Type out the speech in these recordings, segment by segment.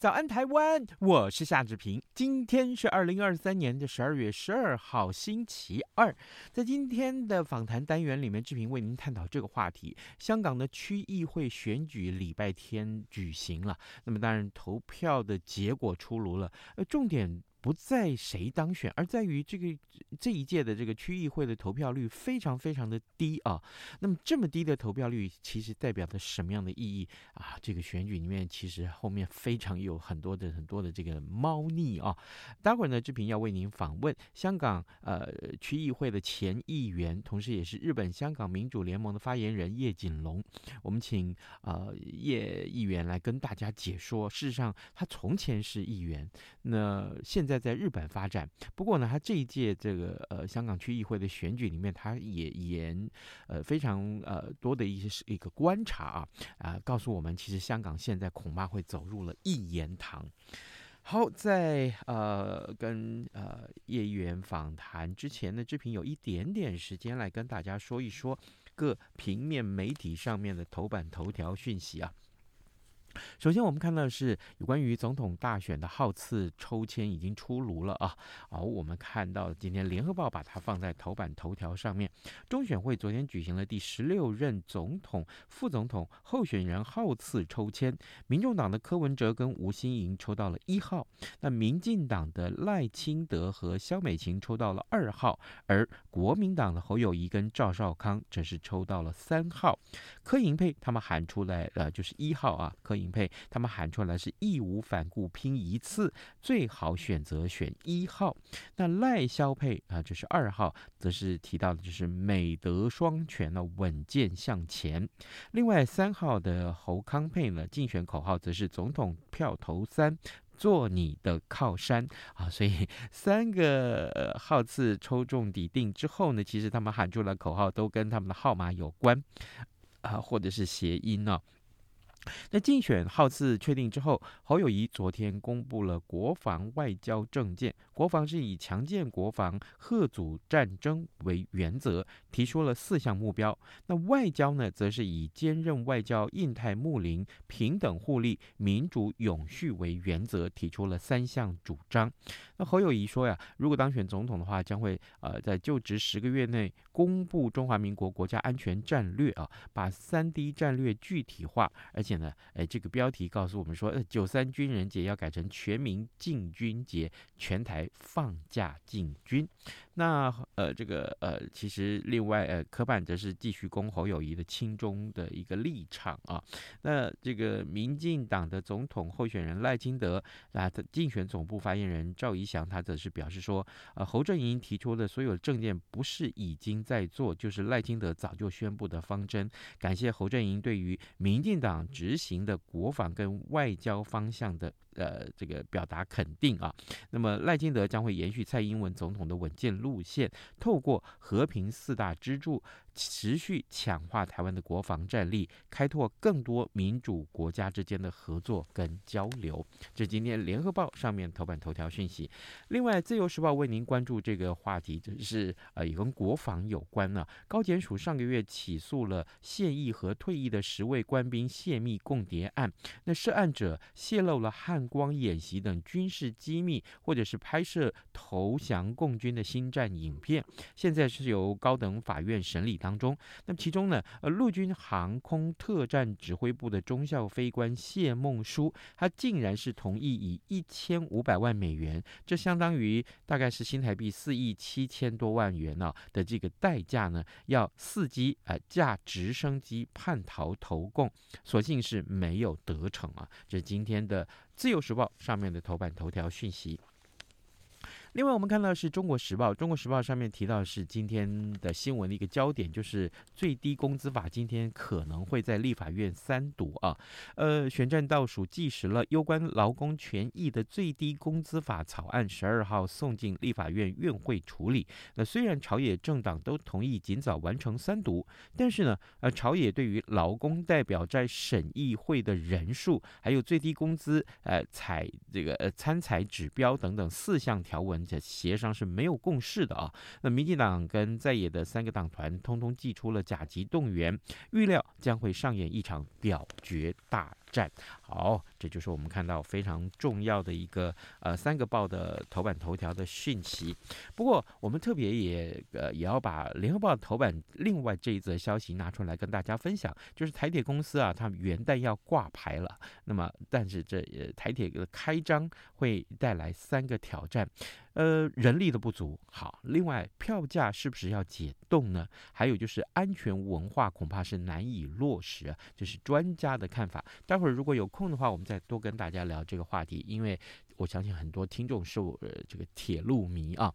早安，台湾！我是夏志平。今天是二零二三年的十二月十二号，星期二。在今天的访谈单元里面，志平为您探讨这个话题：香港的区议会选举礼拜天举行了。那么，当然投票的结果出炉了。呃，重点。不在谁当选，而在于这个这一届的这个区议会的投票率非常非常的低啊。那么这么低的投票率，其实代表着什么样的意义啊？这个选举里面其实后面非常有很多的很多的这个猫腻啊。待会儿呢，志平要为您访问香港呃区议会的前议员，同时也是日本香港民主联盟的发言人叶锦龙。我们请呃叶议员来跟大家解说。事实上，他从前是议员，那现在。在在日本发展，不过呢，他这一届这个呃香港区议会的选举里面，他也言呃非常呃多的一些一个观察啊啊、告诉我们，其实香港现在恐怕会走入了一言堂。好，在呃跟呃叶议员访谈之前呢，志平有一点点时间来跟大家说一说各平面媒体上面的头版头条讯息啊。首先，我们看到的是有关于总统大选的号次抽签已经出炉了啊！好，我们看到今天《联合报》把它放在头版头条上面。中选会昨天举行了第十六任总统、副总统候选人号次抽签，民众党的柯文哲跟吴欣盈抽到了一号，那民进党的赖清德和萧美琴抽到了二号，而国民党的侯友谊跟赵少康则是抽到了三号。柯银佩他们喊出来，呃，就是一号啊，柯。林配他们喊出来是义无反顾拼一次，最好选择选一号。那赖萧配啊，就是二号，则是提到的就是美德双全呢，稳健向前。另外三号的侯康配呢，竞选口号则是总统票投三，做你的靠山啊。所以 三个号次抽中底定之后呢，其实他们喊出来口号都跟他们的号码有关啊，或者是谐音呢、那竞选号次确定之后，侯友谊昨天公布了国防外交政见。国防是以强健国防、吓阻战争为原则，提出了四项目标。那外交呢，则是以坚韧外交、印太睦邻、平等互利、民主永续为原则，提出了三项主张。那侯友宜说呀，如果当选总统的话，将会呃在就职十个月内公布中华民国国家安全战略啊，把三 D 战略具体化，而且。呢，哎，这个标题告诉我们说，呃，九三军人节要改成全民进军节，全台放假进军。那呃，这个呃，其实另外呃，柯办则是继续攻侯友谊的亲中的一个立场啊。那这个民进党的总统候选人赖清德啊，竞选总部发言人赵怡翔，他则是表示说，呃，侯振营提出的所有政见不是已经在做，就是赖清德早就宣布的方针。感谢侯振营对于民进党执行的国防跟外交方向的。呃，这个表达肯定啊。那么赖清德将会延续蔡英文总统的稳健路线，透过和平四大支柱，持续强化台湾的国防战力，开拓更多民主国家之间的合作跟交流。这今天联合报上面头版头条讯息。另外，自由时报为您关注这个话题，就是呃，也跟国防有关呢、高检署上个月起诉了现役和退役的十位官兵泄密共谍案，那涉案者泄露了汉光演习等军事机密，或者是拍摄投降共军的新战影片，现在是由高等法院审理当中。那么其中呢，呃，陆军航空特战指挥部的中校飞官谢梦书，他竟然是同意以一千五百万美元，这相当于大概是新台币四亿七千多万元呢、啊、的这个代价呢，要伺机呃驾直升机叛逃投共，所幸是没有得逞啊。这是今天的。自由时报上面的头版头条讯息。另外，我们看到是中国时报，中国时报上面提到是今天的新闻的一个焦点，就是最低工资法今天可能会在立法院三读啊。呃，选战倒数计时了，攸关劳工权益的最低工资法草案十二号送进立法院院会处理。那虽然朝野政党都同意尽早完成三读，但是呢，呃，朝野对于劳工代表在审议会的人数，还有最低工资呃采这个呃参采指标等等四项条文。这协商是没有共识的啊。那民进党跟在野的三个党团通通祭出了甲级动员，预料将会上演一场表决大战。好，这就是我们看到非常重要的一个呃三个报的头版头条的讯息。不过我们特别也呃也要把联合报头版另外这一则消息拿出来跟大家分享，就是台铁公司啊，他们元旦要挂牌了。那么但是这台铁的开张会带来三个挑战。呃，人力的不足，好，另外票价是不是要解冻呢？还有就是安全文化恐怕是难以落实啊，这是专家的看法。待会儿如果有空的话，我们再多跟大家聊这个话题，因为我相信很多听众是我呃这个铁路迷啊。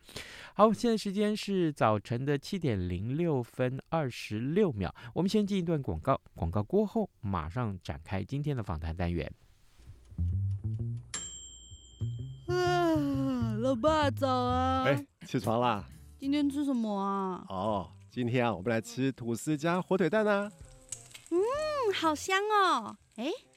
好，现在时间是早晨的七点零六分二十六秒，我们先进一段广告，广告过后马上展开今天的访谈单元。啊，老爸早啊！哎，起床啦！今天吃什么啊？哦，今天啊，我们来吃吐司加火腿蛋啊。嗯，好香哦！哎，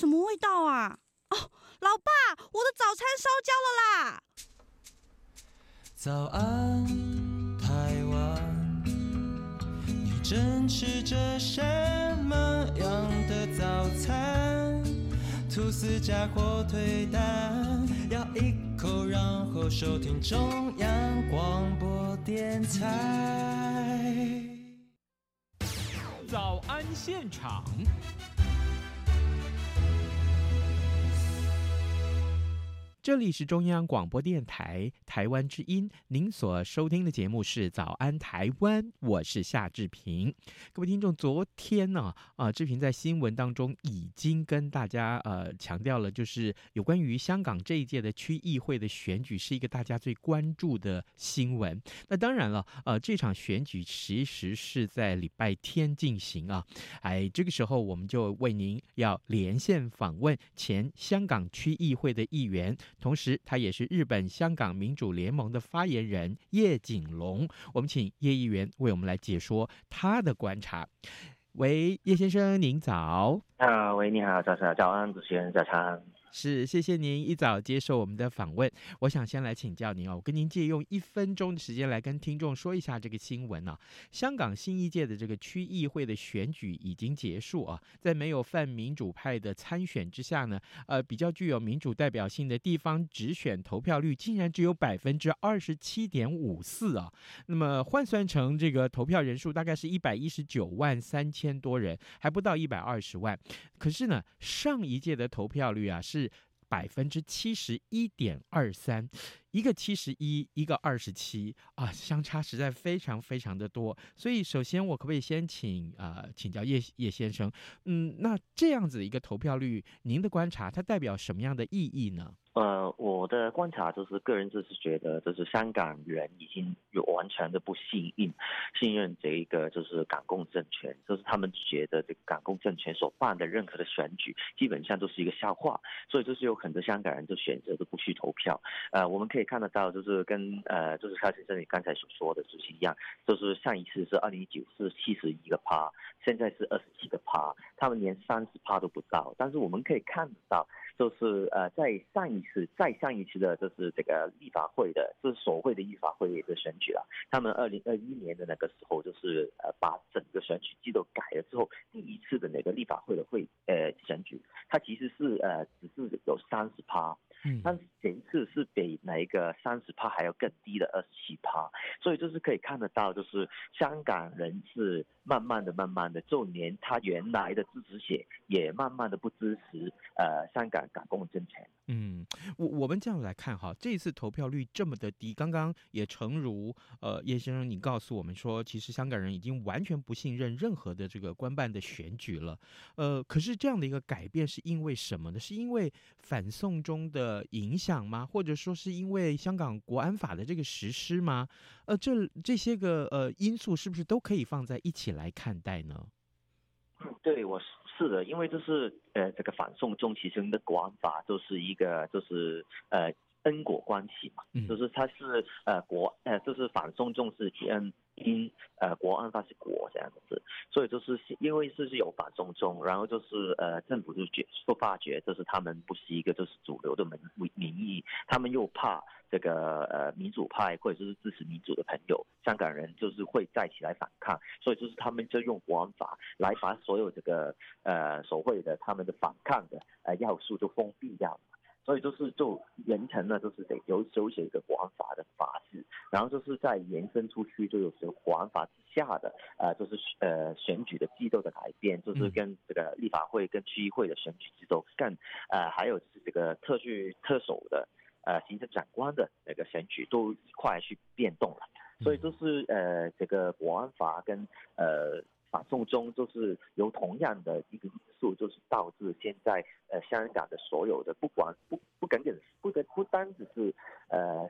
什么味道啊？哦，老爸，我的早餐烧焦了啦！早安，台湾，你正吃着什么样的早餐？吐司加火腿蛋，咬一口，然后收听中央广播电台。早安现场。这里是中央广播电台台湾之音，您所收听的节目是《早安台湾》，我是夏志平。各位听众，昨天呢，啊，志平在新闻当中已经跟大家呃强调了，就是有关于香港这一届的区议会的选举是一个大家最关注的新闻。那当然了，呃，这场选举其实是在礼拜天进行啊。哎，这个时候我们就为您要连线访问前香港区议会的议员。同时，他也是日本香港民主联盟的发言人叶景龙。我们请叶议员为我们来解说他的观察。喂，叶先生，您早。啊，喂，你好，早上，早安，主持人，早上。是，谢谢您一早接受我们的访问。我想先来请教您哦，我跟您借用一分钟的时间来跟听众说一下这个新闻啊。香港新一届的这个区议会的选举已经结束啊，在没有泛民主派的参选之下呢，呃，比较具有民主代表性的地方直选投票率竟然只有百分之二十七点五四啊。那么换算成这个投票人数大概是一百一十九万三千多人，还不到一百二十万。可是呢，上一届的投票率啊是。百分之七十一点二三，一个七十一，一个二十七啊，相差实在非常非常的多。所以，首先我可不可以先请啊、呃，请教叶叶先生，嗯，那这样子一个投票率，您的观察它代表什么样的意义呢？呃，我的观察就是，个人就是觉得，就是香港人已经有完全的不信任，信任这一个就是港共政权，就是他们觉得这个港共政权所办的任何的选举，基本上都是一个笑话，所以就是有很多香港人就选择都不去投票。呃，我们可以可以看得到，就是跟呃，就是蔡先生你刚才所说的就是一样，就是上一次是二零一九是七十一个趴，现在是二十七个趴，他们连三十趴都不到，但是我们可以看得到。就是呃，在上一次、再上一次的，就是这个立法会的，就是所谓的立法会的选举了。他们二零二一年的那个时候，就是呃，把整个选举制度改了之后，第一次的那个立法会的会呃选举，它其实是呃，只是有三十趴。嗯，但是这一次是比哪一个三十趴还要更低的二十七趴，所以就是可以看得到，就是香港人是慢慢的、慢慢的，就连他原来的支持者也慢慢的不支持呃香港港共政权。嗯，我我们这样来看哈，这一次投票率这么的低，刚刚也诚如呃叶先生你告诉我们说，其实香港人已经完全不信任任何的这个官办的选举了。呃，可是这样的一个改变是因为什么呢？是因为反送中的的影响吗？或者说是因为香港国安法的这个实施吗？呃，这这些个呃因素是不是都可以放在一起来看待呢？对，我是的，因为就是呃，这个反送中其实的国安法就是一个就是呃因果关系嘛，嗯、就是它是呃国呃就是反送中是嗯。因呃，国安法是国这样子，所以就是因为是是有法中中，然后就是呃，政府就觉就发觉，就是他们不是一个就是主流的民民意，他们又怕这个呃民主派或者就是支持民主的朋友，香港人就是会再起来反抗，所以就是他们就用国安法来把所有这个呃所谓的他们的反抗的呃要素就封闭掉。所以就是就人成了，就是得有手写一个国安法的法制，然后就是在延伸出去，就有时候国安法之下的呃，就是呃选举的制度的改变，就是跟这个立法会跟区议会的选举制度更呃，还有就是这个特区特首的呃行政长官的那个选举都一块去变动了，所以就是呃这个国安法跟呃。反送中就是由同样的一个因素，就是导致现在呃香港的所有的不管不不仅仅不不不单只是呃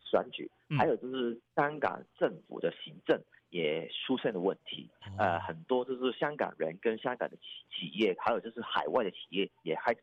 选举，还有就是香港政府的行政也出现了问题，呃很多就是香港人跟香港的企企业，还有就是海外的企业也还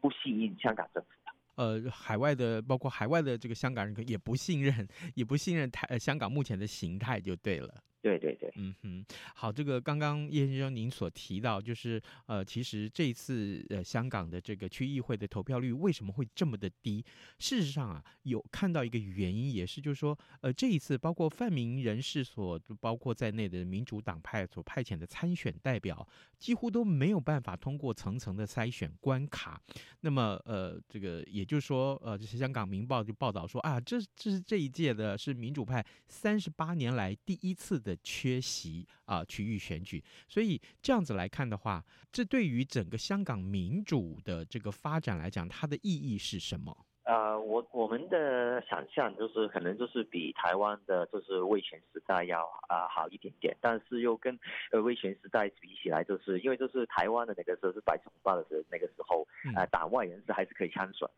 不信任香港政府。呃，海外的包括海外的这个香港人也不信任，也不信任台、呃、香港目前的形态就对了。对对对，嗯哼，好，这个刚刚叶先生您所提到，就是呃，其实这一次呃香港的这个区议会的投票率为什么会这么的低？事实上啊，有看到一个原因，也是就是说，呃，这一次包括泛民人士所包括在内的民主党派所派遣的参选代表，几乎都没有办法通过层层的筛选关卡。那么呃，这个也就是说，呃，这是香港明报就报道说啊，这这是这一届的是民主派三十八年来第一次的。缺席啊，区域选举，所以这样子来看的话，这对于整个香港民主的这个发展来讲，它的意义是什么？呃，我我们的想象就是可能就是比台湾的就是威权时代要啊、呃、好一点点，但是又跟呃威权时代比起来，就是因为就是台湾的那个时候是白色恐怖的时候，那个时候呃党外人士还是可以参选。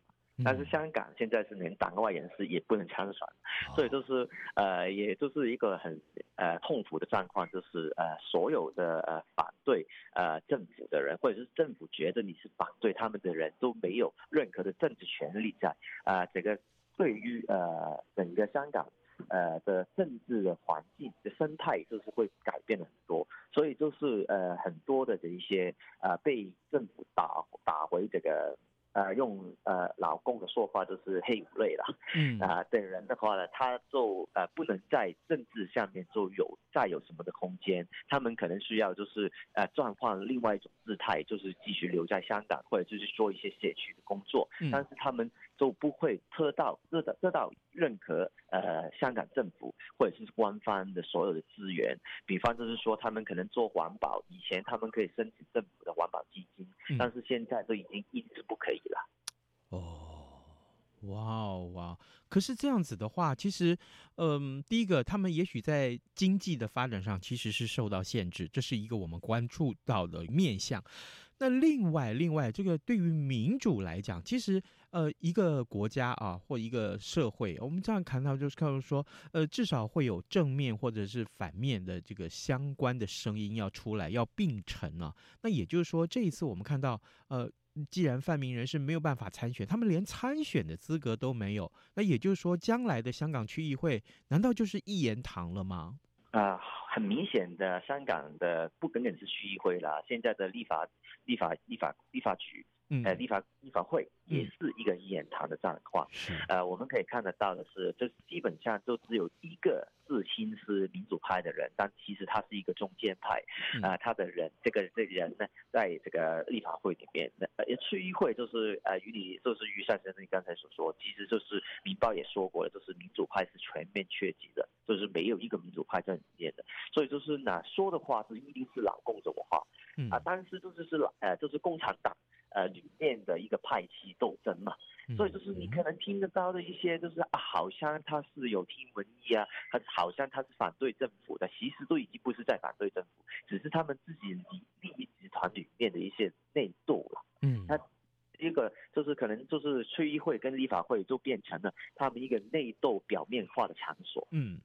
但是香港现在是连党外人士也不能参选，所以就是呃，也就是一个很呃痛苦的状况，就是呃所有的呃反对呃政府的人，或者是政府觉得你是反对他们的人都没有任何的政治权利在啊、呃，这个对于呃整个香港呃的政治的环境的生态就是会改变了很多，所以就是呃很多的这一些啊、呃、被政府打打回这个。呃，用呃老公的说法就是黑五类了，嗯。啊、呃，等人的话呢，他就呃不能在政治上面就有再有什么的空间，他们可能需要就是呃转换另外一种姿态，就是继续留在香港，或者就是做一些社区的工作，嗯、但是他们就不会得到得到得到任何呃香港政府或者是官方的所有的资源，比方就是说他们可能做环保，以前他们可以申请政府的环保基金，嗯、但是现在都已经一直不可以了。哦，哇哦哇！可是这样子的话，其实，嗯，第一个，他们也许在经济的发展上其实是受到限制，这是一个我们关注到的面向。那另外，另外，这个对于民主来讲，其实呃，一个国家啊，或一个社会，我们这样看到就是看到说，呃，至少会有正面或者是反面的这个相关的声音要出来，要并陈啊。那也就是说，这一次我们看到，呃，既然泛民人士没有办法参选，他们连参选的资格都没有，那也就是说，将来的香港区议会难道就是一言堂了吗？啊，很明显的，香港的不仅仅是区议会啦，现在的立法、立法、立法、立法局。嗯，呃，立法立法会也是一个一言堂的状况。嗯、呃，我们可以看得到的是，就基本上就只有一个自称是民主派的人，但其实他是一个中间派。啊、呃，他的人，这个这个人呢，在这个立法会里面，呃，区议会就是呃，与你就是于善先生刚才所说，其实就是《民报》也说过了，就是民主派是全面缺席的，就是没有一个民主派在里面的。所以就是呢，说的话是一定是老共主的话。嗯啊，但是就是是呃，就是共产党。呃，里面的一个派系斗争嘛，所以就是你可能听得到的一些，就是啊，好像他是有听闻一啊，他好像他是反对政府的，其实都已经不是在反对政府，只是他们自己利益集团里面的一些内斗了。嗯，那一个就是可能就是区议会跟立法会就变成了他们一个内斗表面化的场所。嗯。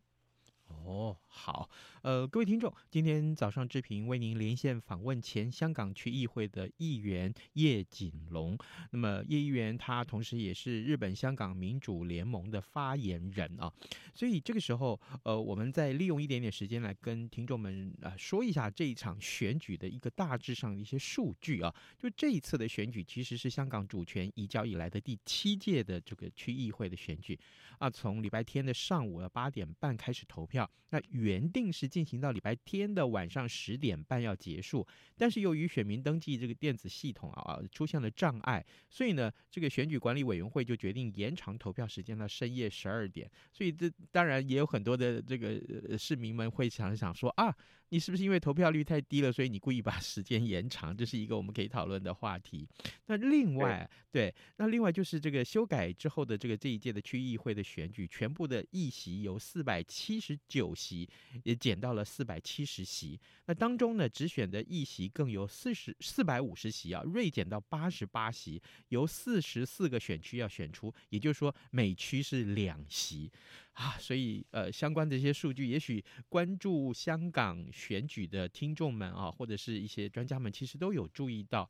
哦，好，呃，各位听众，今天早上志平为您连线访问前香港区议会的议员叶锦龙。那么叶议员他同时也是日本香港民主联盟的发言人啊，所以这个时候，呃，我们再利用一点点时间来跟听众们啊说一下这一场选举的一个大致上的一些数据啊。就这一次的选举其实是香港主权移交以来的第七届的这个区议会的选举啊，从礼拜天的上午的八点半开始投票。那原定是进行到礼拜天的晚上十点半要结束，但是由于选民登记这个电子系统啊出现了障碍，所以呢，这个选举管理委员会就决定延长投票时间到深夜十二点。所以这当然也有很多的这个市民们会想想说啊。你是不是因为投票率太低了，所以你故意把 时间延长？这是一个我们可以讨论的话题。那另外，对，那另外就是这个修改之后的这个这一届的区议会的选举，全部的议席由四百七十九席也减到了四百七十席。那当中呢，只选的议席更由四十四百五十席啊锐减到八十八席，由四十四个选区要选出，也就是说每区是两席。啊，所以呃，相关的一些数据，也许关注香港选举的听众们啊，或者是一些专家们，其实都有注意到。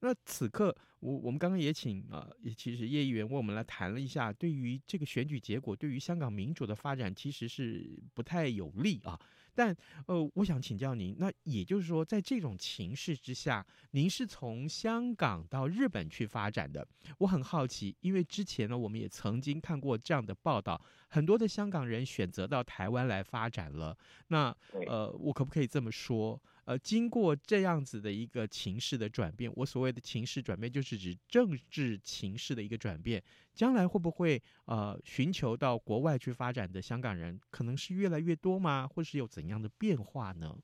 那此刻，我我们刚刚也请啊，也其实叶议员为我们来谈了一下，对于这个选举结果，对于香港民主的发展，其实是不太有利啊。但呃，我想请教您，那也就是说，在这种情势之下，您是从香港到日本去发展的。我很好奇，因为之前呢，我们也曾经看过这样的报道，很多的香港人选择到台湾来发展了。那呃，我可不可以这么说？呃，经过这样子的一个情势的转变，我所谓的情势转变，就是指政治情势的一个转变。将来会不会呃寻求到国外去发展的香港人，可能是越来越多吗？或是有怎样的变化呢？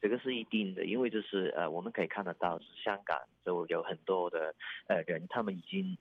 这个是一定的，因为就是呃，我们可以看得到，香港就有很多的呃人，他们已经。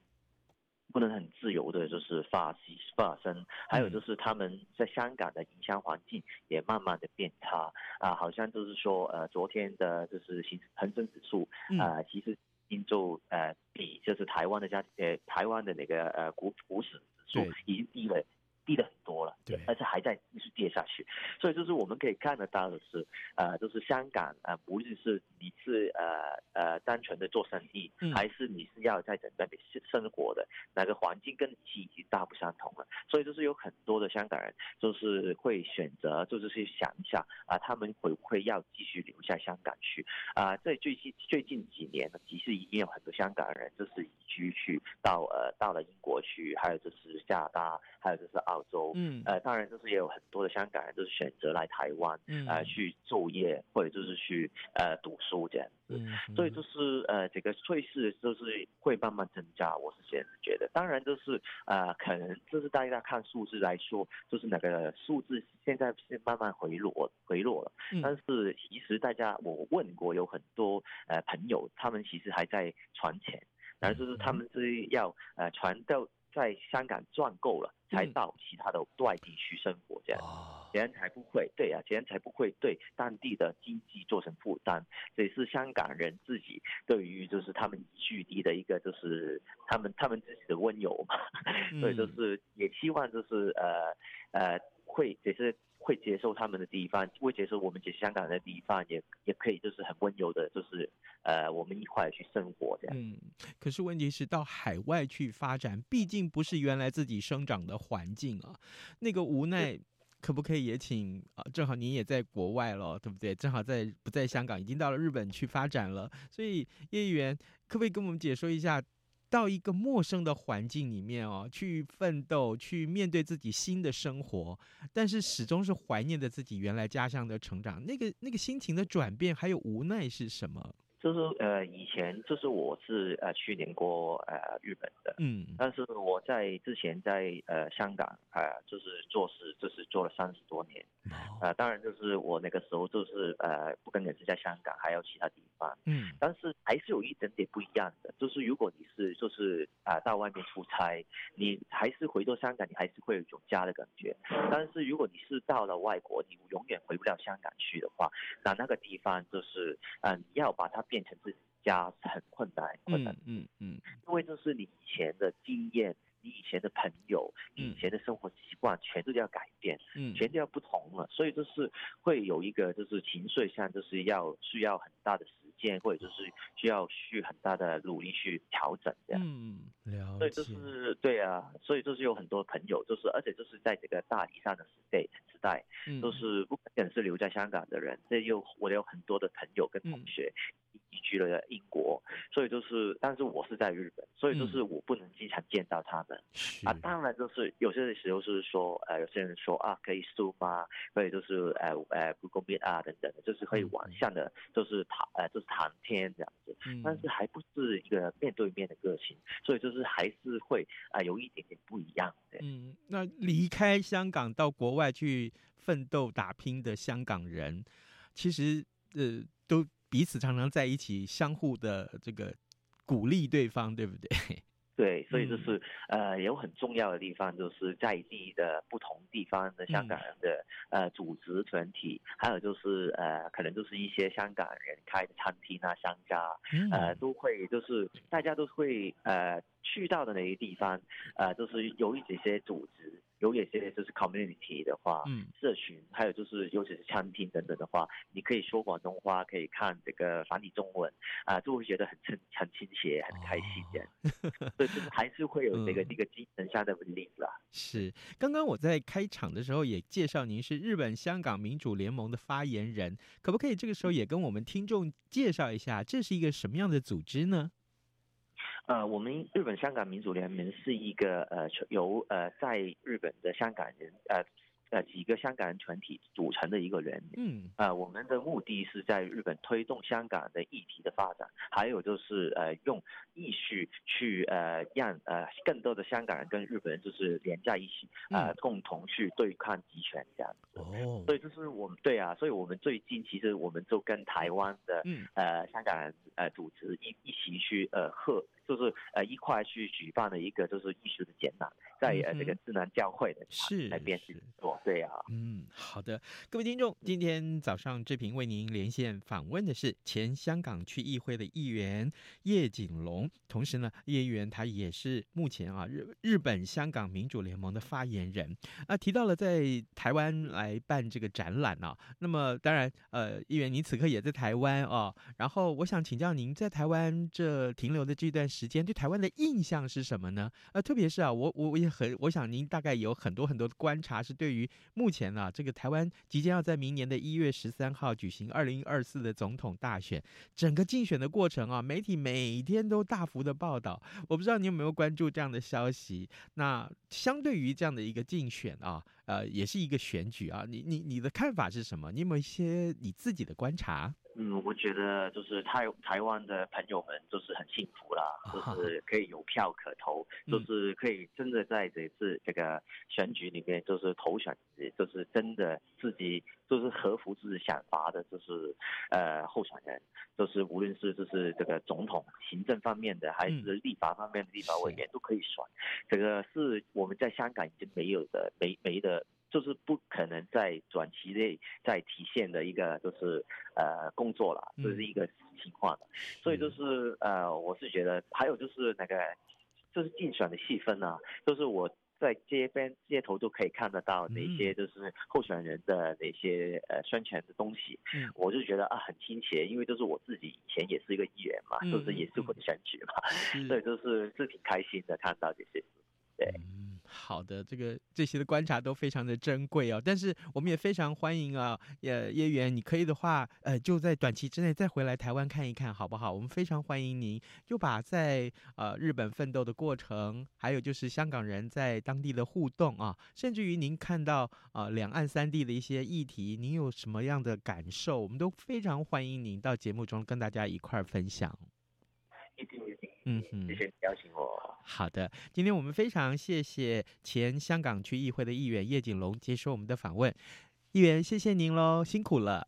不能很自由的，就是发起发生，还有就是他们在香港的营商环境也慢慢的变差啊，好像就是说，呃，昨天的就是恒恒生指数啊，其实已经就呃比就是台湾的家呃台湾的那个呃股股市指数已经低了。低的很多了，对，而且还在继续跌下去，所以就是我们可以看得到的是，呃，就是香港呃，不论是你是呃呃单纯的做生意，嗯，还是你是要在整个生活的那个环境跟你已经大不相同了，所以就是有很多的香港人就是会选择，就是去想一下啊，呃，他们会不会要继续留下香港去啊？在，呃，最近最近几年呢，其实已经有很多香港人就是移居去到呃到了英国去，还有就是加拿大，还有就是澳。澳洲，嗯，呃，当然就是也有很多的香港人，就是选择来台湾，嗯，呃，去就业或者就是去呃读书这样子，嗯，所以就是呃这个趋势就是会慢慢增加，我是这样子觉得，当然就是呃可能就是大家看数字来说，就是那个数字现在是慢慢回落回落了，嗯，但是其实大家我问过有很多呃朋友，他们其实还在传钱，然后就是他们是要呃传到。在香港赚够了，才到其他的外地去生活这样，这样才不会对啊，这样才不会对当地的经济造成负担。这也是香港人自己对于就是他们居地的一个就是他们他们自己的温柔嘛，所以就是也希望就是呃呃会也是。会接受他们的地方，会接受我们这些香港人的地方，也也可以就是很温柔的，就是呃，我们一块去生活这样。嗯，可是问题是到海外去发展，毕竟不是原来自己生长的环境啊，那个无奈，可不可以也请啊？正好您也在国外了，对不对？正好在不在香港，已经到了日本去发展了，所以叶议员可不可以跟我们解说一下？到一个陌生的环境里面哦，去奋斗，去面对自己新的生活，但是始终是怀念着自己原来家乡的成长，那个那个心情的转变还有无奈是什么？就是呃，以前就是我是呃去年过呃日本的，嗯，但是我在之前在呃香港啊、呃，就是做事就是做了三十多年，啊、呃，当然就是我那个时候就是呃不仅仅是在香港，还有其他地方，嗯，但是还是有一点点不一样的，就是如果你是就是啊、呃、到外面出差，你还是回到香港，你还是会有一种家的感觉，但是如果你是到了外国，你永远回不了香港去的话，那那个地方就是嗯、要把它。变成自己家是很困难，很困难。嗯嗯，因为这是你以前的经验，你以前的朋友，你以前的生活习惯，全都要改变，嗯，全都要不同了。所以就是会有一个，就是情绪上，就是要需要很大的时间，或者就是需要去很大的努力去调整这样。嗯，了解。所以就是对啊，所以就是有很多朋友，就是而且就是在这个大体上的时代时代，都是不仅是留在香港的人，这又我有很多的朋友跟同学。移居了英国，所以就是，但是我是在日本，所以就是我不能经常见到他们。嗯、啊，当然就是有些时候是说，呃，有些人说啊，可以 Zoom 啊，可以就是呃呃 Google Meet 啊等等的，就是可以网上的，就是谈呃就是谈天这样子。嗯、但是还不是一个面对面的个性，所以就是还是会啊、呃、有一点点不一样的。嗯，那离开香港到国外去奋斗打拼的香港人，其实呃都。彼此常常在一起，相互的这个鼓励对方，对不对？对，所以就是、嗯、呃，有很重要的地方，就是在地的不同地方的香港人的、嗯、呃组织团体，还有就是呃，可能就是一些香港人开的餐厅啊、商家，嗯、呃，都会就是大家都会呃去到的那些地方，呃，就是有一些些组织。有一些就是 community 的话，嗯，社群，还有就是尤其是餐厅等等的话，你可以说广东话，可以看这个繁体中文，啊、呃，就会觉得很亲很亲切，很开心这样。所以就是还是会有这个这个精神上的力量。是，刚刚我在开场的时候也介绍您是日本香港民主联盟的发言人，可不可以这个时候也跟我们听众介绍一下，这是一个什么样的组织呢？呃，我们日本香港民主联盟是一个呃由呃在日本的香港人呃呃几个香港人团体组成的一个人。嗯。呃，我们的目的是在日本推动香港的议题的发展，还有就是呃用艺术去呃让呃更多的香港人跟日本人就是连在一起，呃、嗯、共同去对抗集权这样子。哦。所以就是我们对啊，所以我们最近其实我们就跟台湾的嗯呃香港人呃组织一一起去呃合。就是呃一块去举办了一个就是艺术的展览，在呃这个智能教会的是来编辑做，对啊，嗯，好的，各位听众，今天早上志平为您连线访问的是前香港区议会的议员叶景龙，同时呢，叶议员他也是目前啊日日本香港民主联盟的发言人。啊，提到了在台湾来办这个展览啊，那么当然呃议员您此刻也在台湾啊，然后我想请教您在台湾这停留的这段时时间对台湾的印象是什么呢？呃，特别是啊，我我我也很，我想您大概有很多很多的观察，是对于目前啊，这个台湾即将要在明年的一月十三号举行二零二四的总统大选，整个竞选的过程啊，媒体每天都大幅的报道。我不知道你有没有关注这样的消息？那相对于这样的一个竞选啊，呃，也是一个选举啊，你你你的看法是什么？你有没有一些你自己的观察？嗯，我觉得就是台台湾的朋友们就是很幸福啦，就是可以有票可投，就是可以真的在这次这个选举里面，就是投选，就是真的自己就是合乎自己想法的，就是呃候选人，就是无论是就是这个总统、行政方面的，还是立法方面的立法委员都可以选，这个是我们在香港已经没有的，没没的。就是不可能在短期内再体现的一个就是呃工作了，这是一个情况的，所以就是呃我是觉得还有就是那个就是竞选的气氛啊，就是我在街边街头都可以看得到哪些就是候选人的哪些呃宣传的东西，我就觉得啊很亲切，因为都是我自己以前也是一个议员嘛，就是也是我的选举嘛，所以就是是挺开心的看到这些，对。好的，这个这些的观察都非常的珍贵哦。但是我们也非常欢迎啊，呃，叶元，你可以的话，呃，就在短期之内再回来台湾看一看，好不好？我们非常欢迎您，就把在呃日本奋斗的过程，还有就是香港人在当地的互动啊，甚至于您看到、呃、两岸三地的一些议题，您有什么样的感受？我们都非常欢迎您到节目中跟大家一块儿分享。嗯哼，谢谢你邀请我。好的，今天我们非常谢谢前香港区议会的议员叶景龙接受我们的访问。议员，谢谢您喽，辛苦了。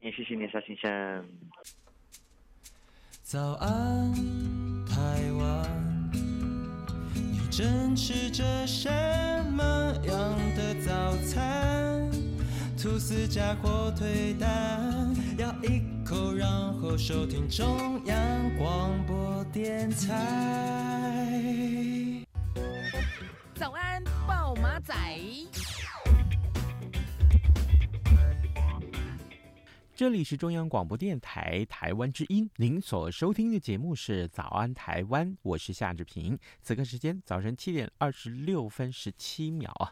也谢谢你，萧先生。早安，台湾，你正吃着什么样的早餐？吐司加火腿蛋，咬一口，然后收听中央广播电台。早安，报马仔。这里是中央广播电台台湾之音，您所收听的节目是《早安台湾》，我是夏志平。此刻时间早晨七点二十六分十七秒啊，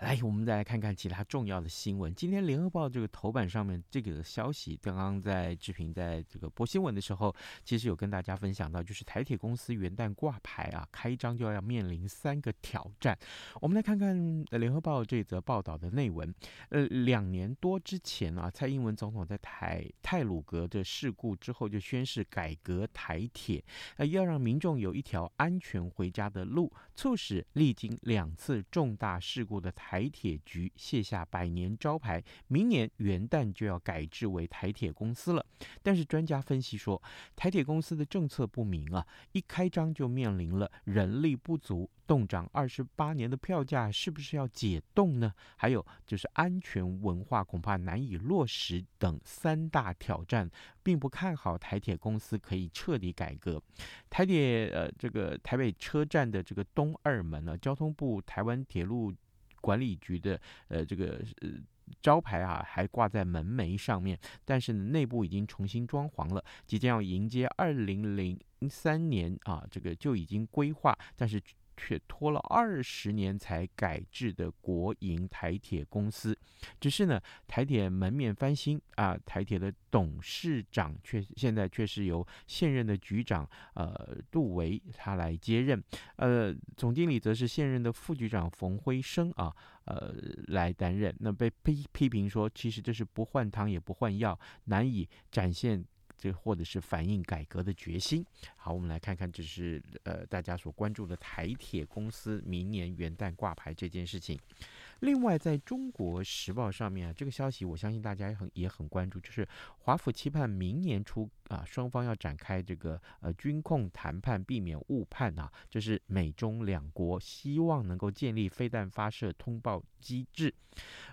来，我们再来看看其他重要的新闻。今天《联合报》这个头版上面这个消息，刚刚在志平在这个播新闻的时候，其实有跟大家分享到，就是台铁公司元旦挂牌啊，开张就要面临三个挑战。我们来看看《联合报》这则报道的内文。呃，两年多之前啊，蔡英文总统在台泰鲁阁的事故之后，就宣示改革台铁，呃，要让民众有一条安全回家的路，促使历经两次重大事故的台铁局卸下百年招牌，明年元旦就要改制为台铁公司了。但是专家分析说，台铁公司的政策不明啊，一开张就面临了人力不足。冻涨二十八年的票价是不是要解冻呢？还有就是安全文化恐怕难以落实等三大挑战，并不看好台铁公司可以彻底改革。台铁呃，这个台北车站的这个东二门呢，交通部台湾铁路管理局的呃这个呃招牌啊，还挂在门楣上面，但是，内部已经重新装潢了，即将要迎接二零零三年啊，这个就已经规划，但是。却拖了二十年才改制的国营台铁公司，只是呢，台铁门面翻新啊，台铁的董事长却现在却是由现任的局长呃杜维他来接任，呃，总经理则是现任的副局长冯辉生啊，呃来担任。那被批批评说，其实这是不换汤也不换药，难以展现。这或者是反映改革的决心。好，我们来看看，这是呃大家所关注的台铁公司明年元旦挂牌这件事情。另外，在中国时报上面啊，这个消息我相信大家也很也很关注，就是华府期盼明年初啊，双方要展开这个呃军控谈判，避免误判啊。就是美中两国希望能够建立飞弹发射通报机制。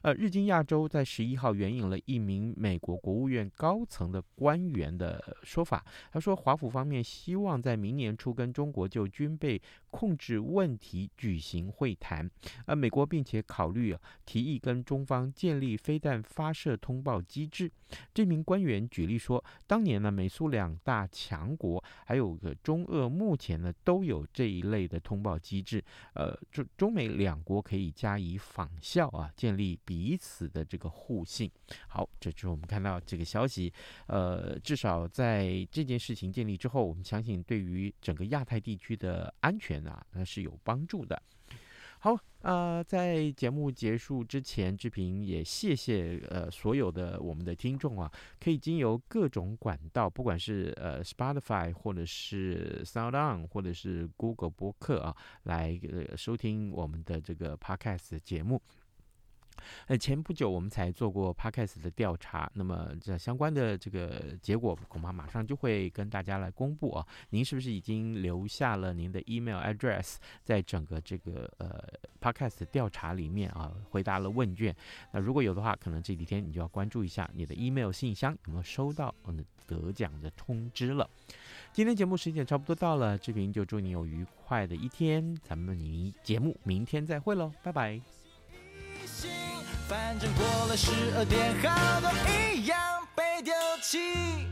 呃，日经亚洲在十一号援引了一名美国国务院高层的官员的说法，他说华府方面希望在明年初跟中国就军备控制问题举行会谈，呃，美国并且考虑。提议跟中方建立飞弹发射通报机制。这名官员举例说，当年呢，美苏两大强国还有个中俄，目前呢都有这一类的通报机制。呃，中中美两国可以加以仿效啊，建立彼此的这个互信。好，这就是我们看到这个消息。呃，至少在这件事情建立之后，我们相信对于整个亚太地区的安全啊，那是有帮助的。好，呃，在节目结束之前，志平也谢谢呃所有的我们的听众啊，可以经由各种管道，不管是呃 Spotify 或者是 SoundOn 或者是 Google 播客啊，来呃收听我们的这个 Podcast 节目。呃，前不久我们才做过 Podcast 的调查，那么这相关的这个结果恐怕马上就会跟大家来公布啊。您是不是已经留下了您的 email address，在整个这个呃 Podcast 调查里面啊，回答了问卷？那如果有的话，可能这几天你就要关注一下你的 email 信箱有没有收到嗯得奖的通知了。今天节目时间差不多到了，志平就祝你有愉快的一天，咱们你节目明天再会喽，拜拜。反正过了十二点，好多一样被丢弃。